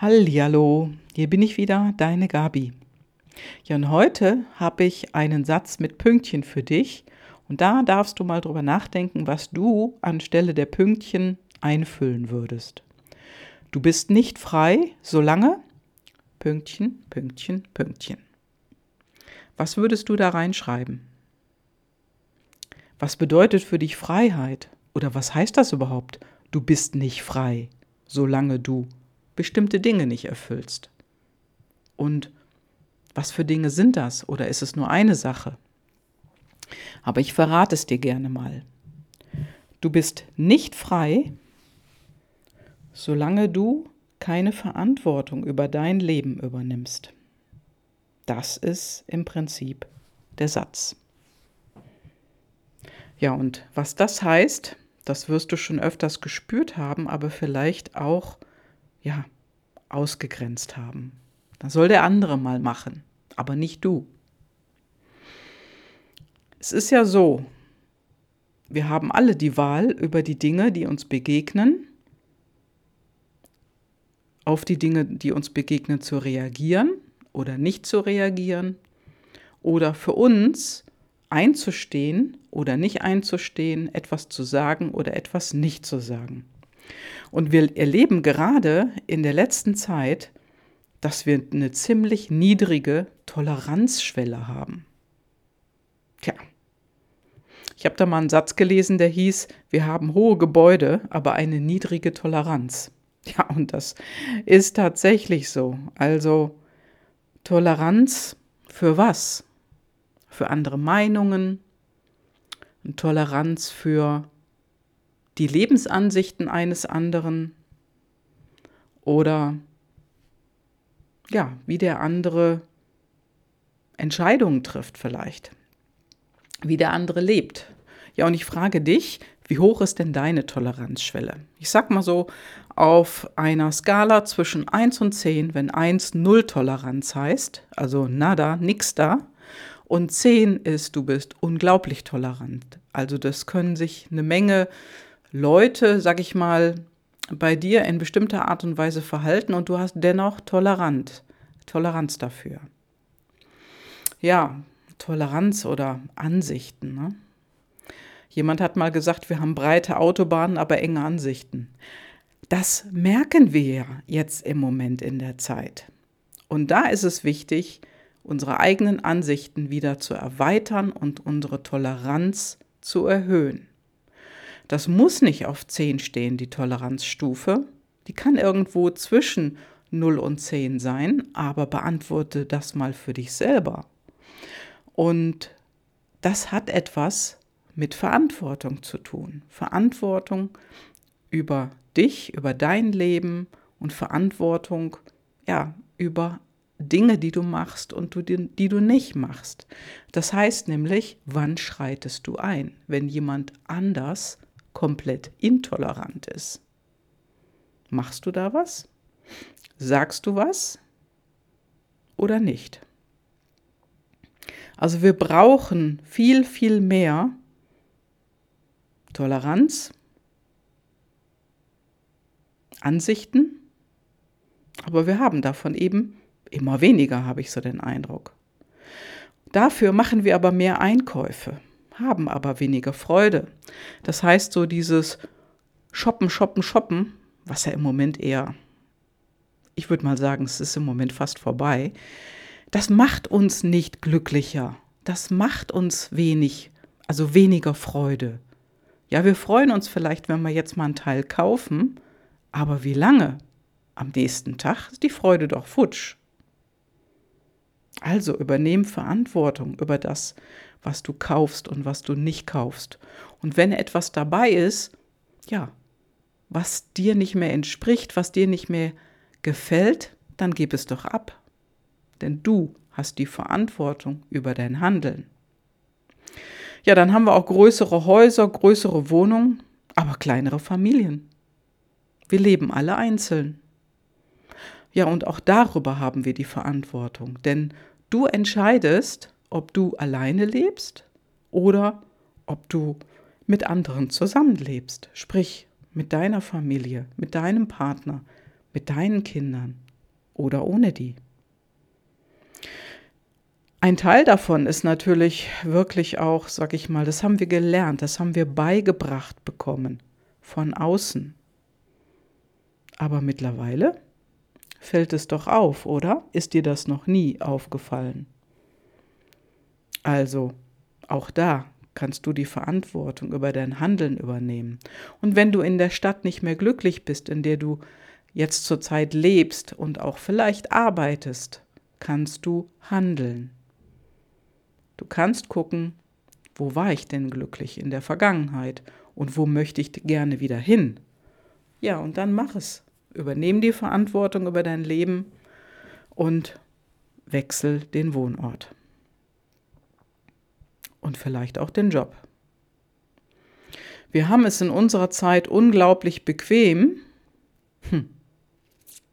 Hallihallo, hier bin ich wieder, deine Gabi. Ja, und heute habe ich einen Satz mit Pünktchen für dich und da darfst du mal drüber nachdenken, was du anstelle der Pünktchen einfüllen würdest. Du bist nicht frei, solange Pünktchen, Pünktchen, Pünktchen. Was würdest du da reinschreiben? Was bedeutet für dich Freiheit? Oder was heißt das überhaupt? Du bist nicht frei, solange du bestimmte Dinge nicht erfüllst. Und was für Dinge sind das? Oder ist es nur eine Sache? Aber ich verrate es dir gerne mal. Du bist nicht frei, solange du keine Verantwortung über dein Leben übernimmst. Das ist im Prinzip der Satz. Ja, und was das heißt, das wirst du schon öfters gespürt haben, aber vielleicht auch ja, ausgegrenzt haben. Das soll der andere mal machen, aber nicht du. Es ist ja so, wir haben alle die Wahl über die Dinge, die uns begegnen, auf die Dinge, die uns begegnen, zu reagieren oder nicht zu reagieren oder für uns einzustehen oder nicht einzustehen, etwas zu sagen oder etwas nicht zu sagen. Und wir erleben gerade in der letzten Zeit, dass wir eine ziemlich niedrige Toleranzschwelle haben. Tja, ich habe da mal einen Satz gelesen, der hieß, wir haben hohe Gebäude, aber eine niedrige Toleranz. Ja, und das ist tatsächlich so. Also Toleranz für was? Für andere Meinungen, Toleranz für die Lebensansichten eines anderen oder ja, wie der andere Entscheidungen trifft vielleicht, wie der andere lebt. Ja, und ich frage dich, wie hoch ist denn deine Toleranzschwelle? Ich sag mal so, auf einer Skala zwischen 1 und 10, wenn 1 Null Toleranz heißt, also nada, nix da, und 10 ist, du bist unglaublich tolerant. Also das können sich eine Menge Leute, sag ich mal, bei dir in bestimmter Art und Weise verhalten und du hast dennoch tolerant, Toleranz dafür. Ja, Toleranz oder Ansichten. Ne? Jemand hat mal gesagt, wir haben breite Autobahnen, aber enge Ansichten. Das merken wir ja jetzt im Moment in der Zeit. Und da ist es wichtig, unsere eigenen Ansichten wieder zu erweitern und unsere Toleranz zu erhöhen. Das muss nicht auf 10 stehen, die Toleranzstufe. Die kann irgendwo zwischen 0 und 10 sein, aber beantworte das mal für dich selber. Und das hat etwas mit Verantwortung zu tun. Verantwortung über dich, über dein Leben und Verantwortung ja, über Dinge, die du machst und du, die, die du nicht machst. Das heißt nämlich, wann schreitest du ein, wenn jemand anders komplett intolerant ist. Machst du da was? Sagst du was? Oder nicht? Also wir brauchen viel, viel mehr Toleranz, Ansichten, aber wir haben davon eben immer weniger, habe ich so den Eindruck. Dafür machen wir aber mehr Einkäufe haben aber weniger Freude. Das heißt, so dieses Shoppen, Shoppen, Shoppen, was ja im Moment eher, ich würde mal sagen, es ist im Moment fast vorbei, das macht uns nicht glücklicher. Das macht uns wenig, also weniger Freude. Ja, wir freuen uns vielleicht, wenn wir jetzt mal einen Teil kaufen, aber wie lange? Am nächsten Tag ist die Freude doch futsch. Also übernehm Verantwortung über das, was du kaufst und was du nicht kaufst. Und wenn etwas dabei ist, ja, was dir nicht mehr entspricht, was dir nicht mehr gefällt, dann gib es doch ab. Denn du hast die Verantwortung über dein Handeln. Ja, dann haben wir auch größere Häuser, größere Wohnungen, aber kleinere Familien. Wir leben alle einzeln. Ja, und auch darüber haben wir die Verantwortung, denn du entscheidest, ob du alleine lebst oder ob du mit anderen zusammenlebst, sprich mit deiner Familie, mit deinem Partner, mit deinen Kindern oder ohne die. Ein Teil davon ist natürlich wirklich auch, sag ich mal, das haben wir gelernt, das haben wir beigebracht bekommen von außen. Aber mittlerweile fällt es doch auf, oder? Ist dir das noch nie aufgefallen? Also, auch da kannst du die Verantwortung über dein Handeln übernehmen. Und wenn du in der Stadt nicht mehr glücklich bist, in der du jetzt zurzeit lebst und auch vielleicht arbeitest, kannst du handeln. Du kannst gucken, wo war ich denn glücklich in der Vergangenheit und wo möchte ich gerne wieder hin. Ja, und dann mach es. Übernehm die Verantwortung über dein Leben und wechsel den Wohnort. Und vielleicht auch den Job. Wir haben es in unserer Zeit unglaublich bequem. Hm.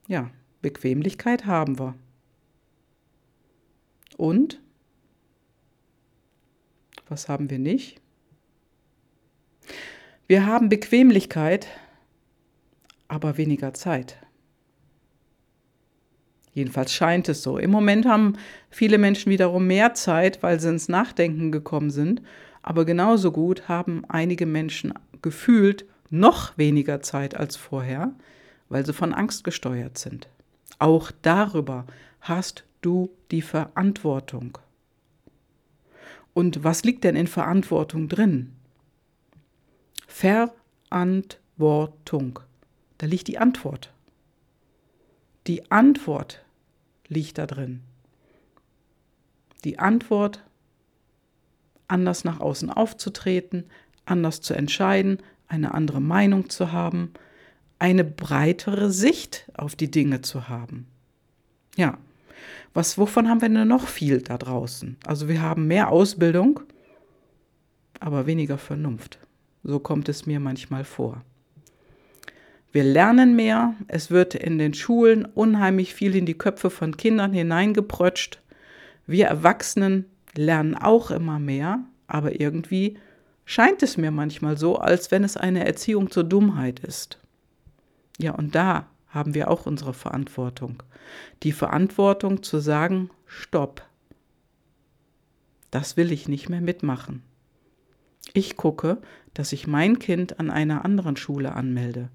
Ja, Bequemlichkeit haben wir. Und was haben wir nicht? Wir haben Bequemlichkeit, aber weniger Zeit. Jedenfalls scheint es so. Im Moment haben viele Menschen wiederum mehr Zeit, weil sie ins Nachdenken gekommen sind. Aber genauso gut haben einige Menschen gefühlt noch weniger Zeit als vorher, weil sie von Angst gesteuert sind. Auch darüber hast du die Verantwortung. Und was liegt denn in Verantwortung drin? Verantwortung. Da liegt die Antwort. Die Antwort liegt da drin. Die Antwort, anders nach außen aufzutreten, anders zu entscheiden, eine andere Meinung zu haben, eine breitere Sicht auf die Dinge zu haben. Ja, was, wovon haben wir denn noch viel da draußen? Also wir haben mehr Ausbildung, aber weniger Vernunft. So kommt es mir manchmal vor. Wir lernen mehr, es wird in den Schulen unheimlich viel in die Köpfe von Kindern hineingeprötscht. Wir Erwachsenen lernen auch immer mehr, aber irgendwie scheint es mir manchmal so, als wenn es eine Erziehung zur Dummheit ist. Ja, und da haben wir auch unsere Verantwortung. Die Verantwortung zu sagen, stopp, das will ich nicht mehr mitmachen. Ich gucke, dass ich mein Kind an einer anderen Schule anmelde.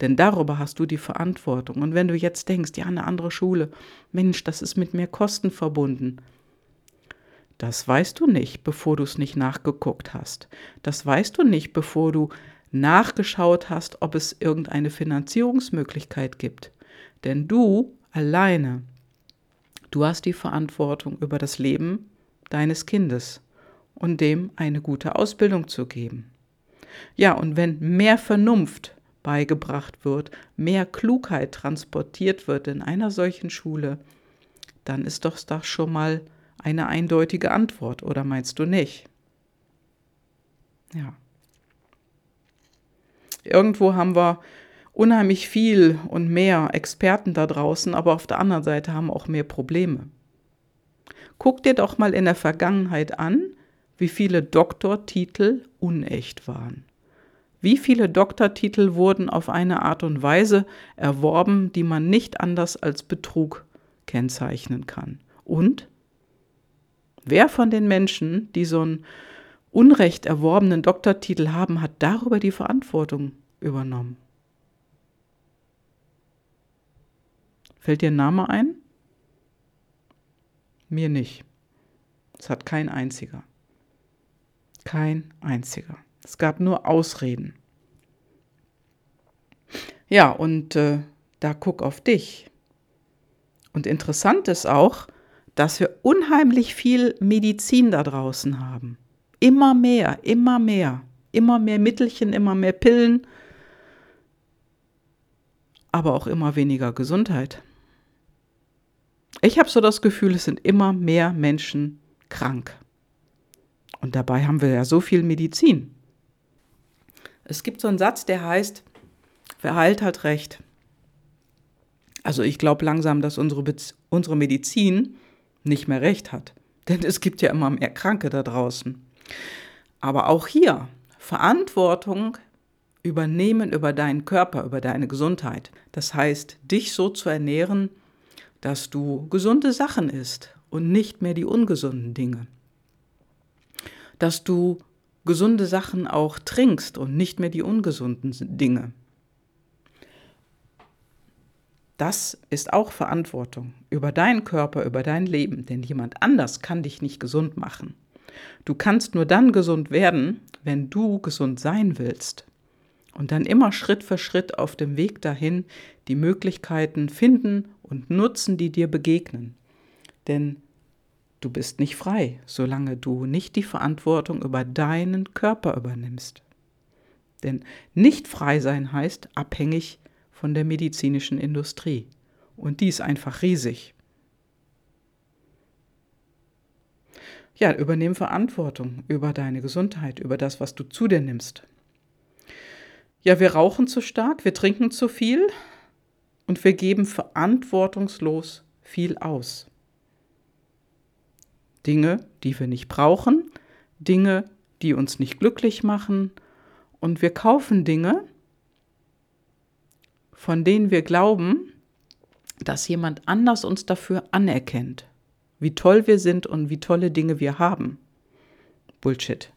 Denn darüber hast du die Verantwortung. Und wenn du jetzt denkst, ja, eine andere Schule, Mensch, das ist mit mehr Kosten verbunden. Das weißt du nicht, bevor du es nicht nachgeguckt hast. Das weißt du nicht, bevor du nachgeschaut hast, ob es irgendeine Finanzierungsmöglichkeit gibt. Denn du alleine, du hast die Verantwortung über das Leben deines Kindes und dem eine gute Ausbildung zu geben. Ja, und wenn mehr Vernunft beigebracht wird, mehr Klugheit transportiert wird in einer solchen Schule, dann ist doch das schon mal eine eindeutige Antwort, oder meinst du nicht? Ja. Irgendwo haben wir unheimlich viel und mehr Experten da draußen, aber auf der anderen Seite haben wir auch mehr Probleme. Guck dir doch mal in der Vergangenheit an, wie viele Doktortitel unecht waren. Wie viele Doktortitel wurden auf eine Art und Weise erworben, die man nicht anders als Betrug kennzeichnen kann? Und wer von den Menschen, die so einen unrecht erworbenen Doktortitel haben, hat darüber die Verantwortung übernommen. Fällt dir ein Name ein? Mir nicht. Es hat kein einziger. Kein einziger. Es gab nur Ausreden. Ja, und äh, da guck auf dich. Und interessant ist auch, dass wir unheimlich viel Medizin da draußen haben. Immer mehr, immer mehr, immer mehr Mittelchen, immer mehr Pillen, aber auch immer weniger Gesundheit. Ich habe so das Gefühl, es sind immer mehr Menschen krank. Und dabei haben wir ja so viel Medizin. Es gibt so einen Satz, der heißt, wer heilt, hat recht. Also ich glaube langsam, dass unsere, unsere Medizin nicht mehr recht hat. Denn es gibt ja immer mehr Kranke da draußen. Aber auch hier Verantwortung übernehmen über deinen Körper, über deine Gesundheit. Das heißt, dich so zu ernähren, dass du gesunde Sachen isst und nicht mehr die ungesunden Dinge. Dass du gesunde Sachen auch trinkst und nicht mehr die ungesunden Dinge. Das ist auch Verantwortung über deinen Körper, über dein Leben, denn jemand anders kann dich nicht gesund machen. Du kannst nur dann gesund werden, wenn du gesund sein willst. Und dann immer Schritt für Schritt auf dem Weg dahin die Möglichkeiten finden und nutzen, die dir begegnen. Denn du bist nicht frei, solange du nicht die Verantwortung über deinen Körper übernimmst. Denn nicht frei sein heißt abhängig von der medizinischen Industrie. Und die ist einfach riesig. Ja, übernehm Verantwortung über deine Gesundheit, über das, was du zu dir nimmst. Ja, wir rauchen zu stark, wir trinken zu viel und wir geben verantwortungslos viel aus. Dinge, die wir nicht brauchen, Dinge, die uns nicht glücklich machen und wir kaufen Dinge, von denen wir glauben, dass jemand anders uns dafür anerkennt, wie toll wir sind und wie tolle Dinge wir haben. Bullshit.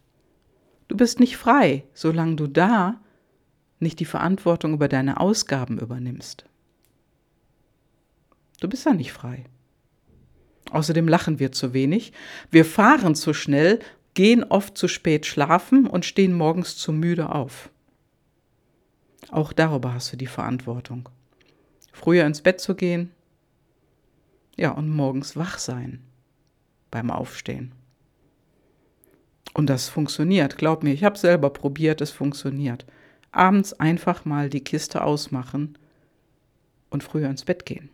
Du bist nicht frei, solange du da nicht die Verantwortung über deine Ausgaben übernimmst. Du bist da nicht frei. Außerdem lachen wir zu wenig, wir fahren zu schnell, gehen oft zu spät schlafen und stehen morgens zu müde auf. Auch darüber hast du die Verantwortung. Früher ins Bett zu gehen, ja, und morgens wach sein beim Aufstehen. Und das funktioniert, glaub mir, ich habe selber probiert, es funktioniert. Abends einfach mal die Kiste ausmachen und früher ins Bett gehen.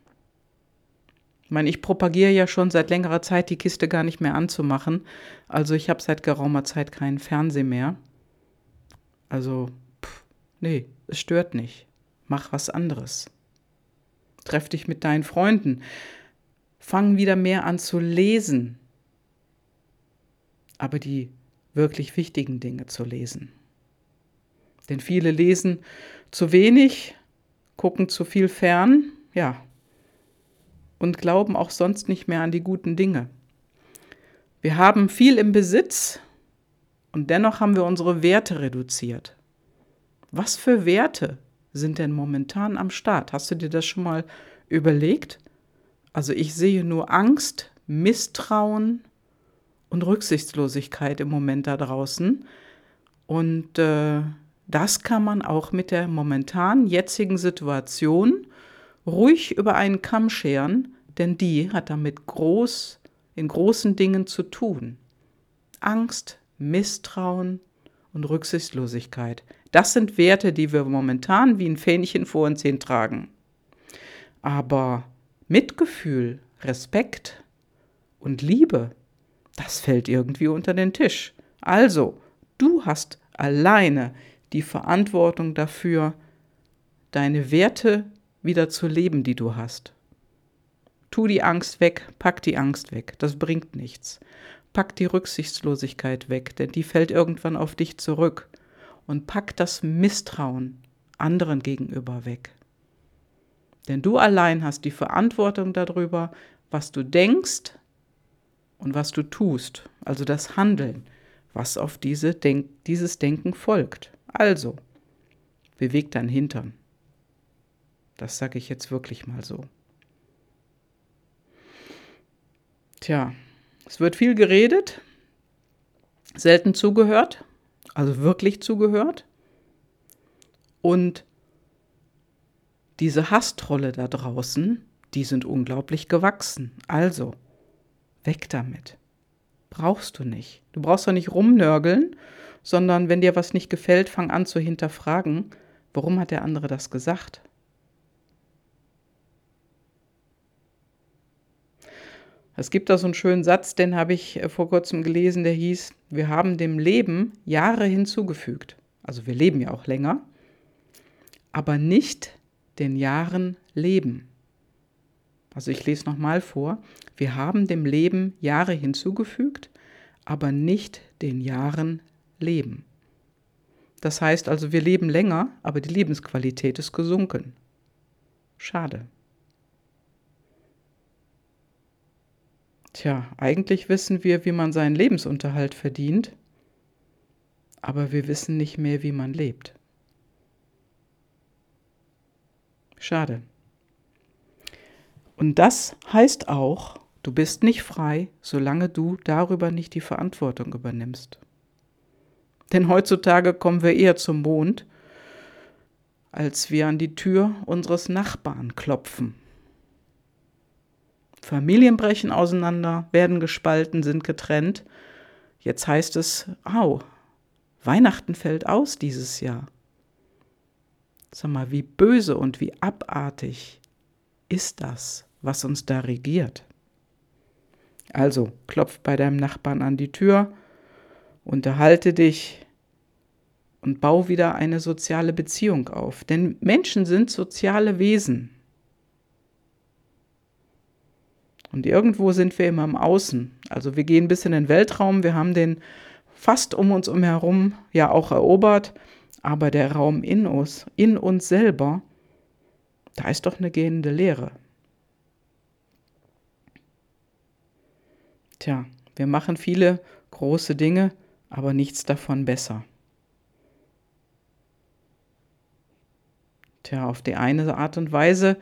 Ich meine, ich propagiere ja schon seit längerer Zeit, die Kiste gar nicht mehr anzumachen. Also ich habe seit geraumer Zeit keinen Fernseher mehr. Also, pff, nee, es stört nicht. Mach was anderes. Treff dich mit deinen Freunden. Fang wieder mehr an zu lesen. Aber die wirklich wichtigen Dinge zu lesen. Denn viele lesen zu wenig, gucken zu viel fern, ja, und glauben auch sonst nicht mehr an die guten Dinge. Wir haben viel im Besitz und dennoch haben wir unsere Werte reduziert. Was für Werte sind denn momentan am Start? Hast du dir das schon mal überlegt? Also ich sehe nur Angst, Misstrauen und Rücksichtslosigkeit im Moment da draußen. Und äh, das kann man auch mit der momentan jetzigen Situation ruhig über einen Kamm scheren, denn die hat damit groß in großen Dingen zu tun. Angst, Misstrauen und Rücksichtslosigkeit. Das sind Werte, die wir momentan wie ein Fähnchen vor uns hin tragen. Aber Mitgefühl, Respekt und Liebe, das fällt irgendwie unter den Tisch. Also, du hast alleine die Verantwortung dafür, deine Werte wieder zu leben, die du hast. Tu die Angst weg, pack die Angst weg, das bringt nichts. Pack die Rücksichtslosigkeit weg, denn die fällt irgendwann auf dich zurück und pack das Misstrauen anderen gegenüber weg. Denn du allein hast die Verantwortung darüber, was du denkst und was du tust, also das Handeln, was auf diese Denk dieses Denken folgt. Also, beweg dein Hintern. Das sage ich jetzt wirklich mal so. Tja, es wird viel geredet, selten zugehört also wirklich zugehört. Und diese Hasstrolle da draußen, die sind unglaublich gewachsen. Also, weg damit. Brauchst du nicht. Du brauchst doch nicht rumnörgeln, sondern wenn dir was nicht gefällt, fang an zu hinterfragen, warum hat der andere das gesagt? Es gibt da so einen schönen Satz, den habe ich äh, vor kurzem gelesen, der hieß, wir haben dem Leben Jahre hinzugefügt. Also wir leben ja auch länger, aber nicht den Jahren Leben. Also ich lese nochmal vor, wir haben dem Leben Jahre hinzugefügt, aber nicht den Jahren Leben. Das heißt also, wir leben länger, aber die Lebensqualität ist gesunken. Schade. Tja, eigentlich wissen wir, wie man seinen Lebensunterhalt verdient, aber wir wissen nicht mehr, wie man lebt. Schade. Und das heißt auch, du bist nicht frei, solange du darüber nicht die Verantwortung übernimmst. Denn heutzutage kommen wir eher zum Mond, als wir an die Tür unseres Nachbarn klopfen. Familien brechen auseinander, werden gespalten, sind getrennt. Jetzt heißt es, au, Weihnachten fällt aus dieses Jahr. Sag mal, wie böse und wie abartig ist das, was uns da regiert? Also, klopf bei deinem Nachbarn an die Tür, unterhalte dich und bau wieder eine soziale Beziehung auf. Denn Menschen sind soziale Wesen. Und irgendwo sind wir immer im Außen. Also wir gehen bis in den Weltraum, wir haben den fast um uns herum ja auch erobert, aber der Raum in uns, in uns selber, da ist doch eine gehende Leere. Tja, wir machen viele große Dinge, aber nichts davon besser. Tja, auf die eine Art und Weise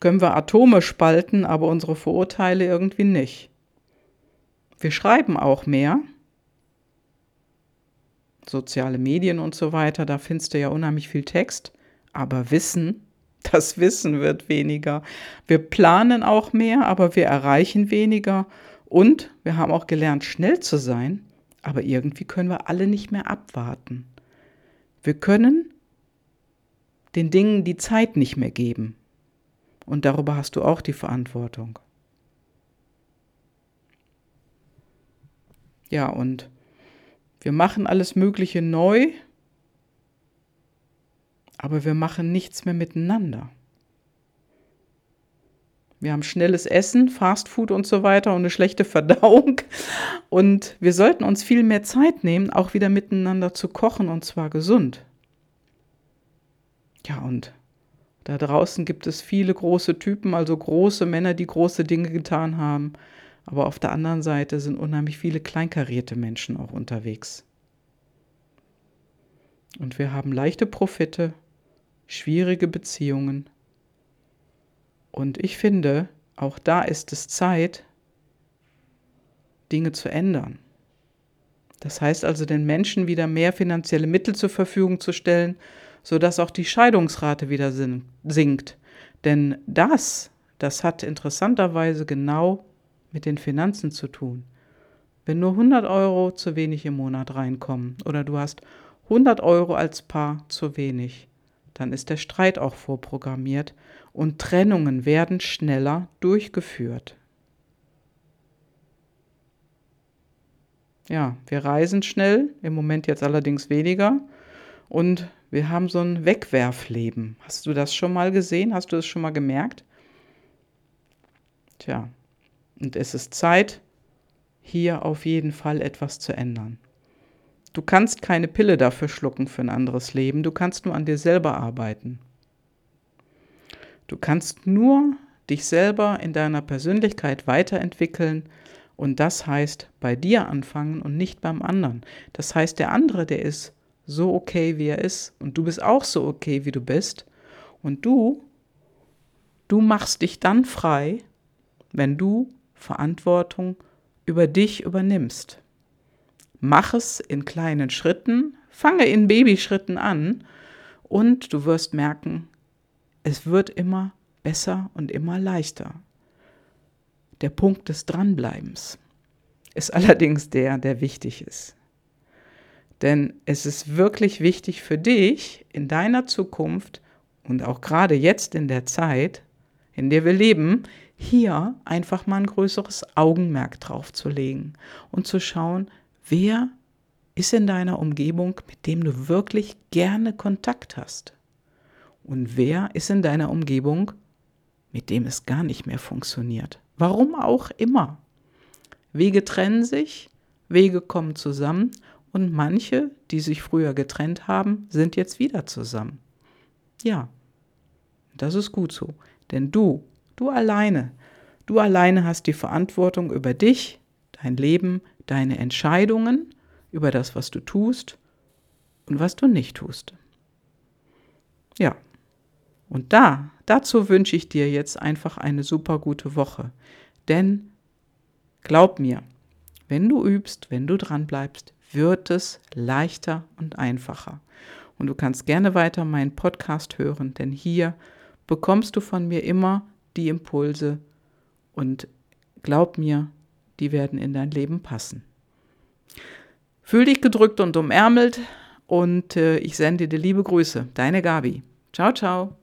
können wir Atome spalten, aber unsere Vorurteile irgendwie nicht. Wir schreiben auch mehr. Soziale Medien und so weiter, da findest du ja unheimlich viel Text. Aber Wissen, das Wissen wird weniger. Wir planen auch mehr, aber wir erreichen weniger. Und wir haben auch gelernt, schnell zu sein, aber irgendwie können wir alle nicht mehr abwarten. Wir können den Dingen die Zeit nicht mehr geben. Und darüber hast du auch die Verantwortung. Ja, und wir machen alles Mögliche neu, aber wir machen nichts mehr miteinander. Wir haben schnelles Essen, Fastfood und so weiter und eine schlechte Verdauung. Und wir sollten uns viel mehr Zeit nehmen, auch wieder miteinander zu kochen und zwar gesund. Ja, und da draußen gibt es viele große Typen, also große Männer, die große Dinge getan haben. Aber auf der anderen Seite sind unheimlich viele kleinkarierte Menschen auch unterwegs. Und wir haben leichte Profite, schwierige Beziehungen. Und ich finde, auch da ist es Zeit, Dinge zu ändern. Das heißt also, den Menschen wieder mehr finanzielle Mittel zur Verfügung zu stellen, sodass auch die Scheidungsrate wieder sinkt. Denn das, das hat interessanterweise genau mit den Finanzen zu tun. Wenn nur 100 Euro zu wenig im Monat reinkommen oder du hast 100 Euro als Paar zu wenig, dann ist der Streit auch vorprogrammiert und Trennungen werden schneller durchgeführt. Ja, wir reisen schnell, im Moment jetzt allerdings weniger. Und wir haben so ein Wegwerfleben. Hast du das schon mal gesehen? Hast du es schon mal gemerkt? Tja, und es ist Zeit, hier auf jeden Fall etwas zu ändern. Du kannst keine Pille dafür schlucken für ein anderes Leben, du kannst nur an dir selber arbeiten. Du kannst nur dich selber in deiner Persönlichkeit weiterentwickeln und das heißt bei dir anfangen und nicht beim anderen. Das heißt, der andere, der ist so okay, wie er ist. Und du bist auch so okay, wie du bist. Und du, du machst dich dann frei, wenn du Verantwortung über dich übernimmst. Mach es in kleinen Schritten, fange in Babyschritten an und du wirst merken, es wird immer besser und immer leichter. Der Punkt des Dranbleibens ist allerdings der, der wichtig ist. Denn es ist wirklich wichtig für dich in deiner Zukunft und auch gerade jetzt in der Zeit, in der wir leben, hier einfach mal ein größeres Augenmerk drauf zu legen und zu schauen, wer ist in deiner Umgebung, mit dem du wirklich gerne Kontakt hast. Und wer ist in deiner Umgebung, mit dem es gar nicht mehr funktioniert. Warum auch immer. Wege trennen sich, Wege kommen zusammen und manche, die sich früher getrennt haben, sind jetzt wieder zusammen. Ja, das ist gut so. Denn du, du alleine, Du alleine hast die Verantwortung über dich, dein Leben, deine Entscheidungen, über das, was du tust und was du nicht tust. Ja. Und da, dazu wünsche ich dir jetzt einfach eine super gute Woche. Denn glaub mir, wenn du übst, wenn du dran bleibst, wird es leichter und einfacher. Und du kannst gerne weiter meinen Podcast hören, denn hier bekommst du von mir immer die Impulse und glaub mir, die werden in dein Leben passen. Fühl dich gedrückt und umärmelt und äh, ich sende dir liebe Grüße. Deine Gabi. Ciao, ciao.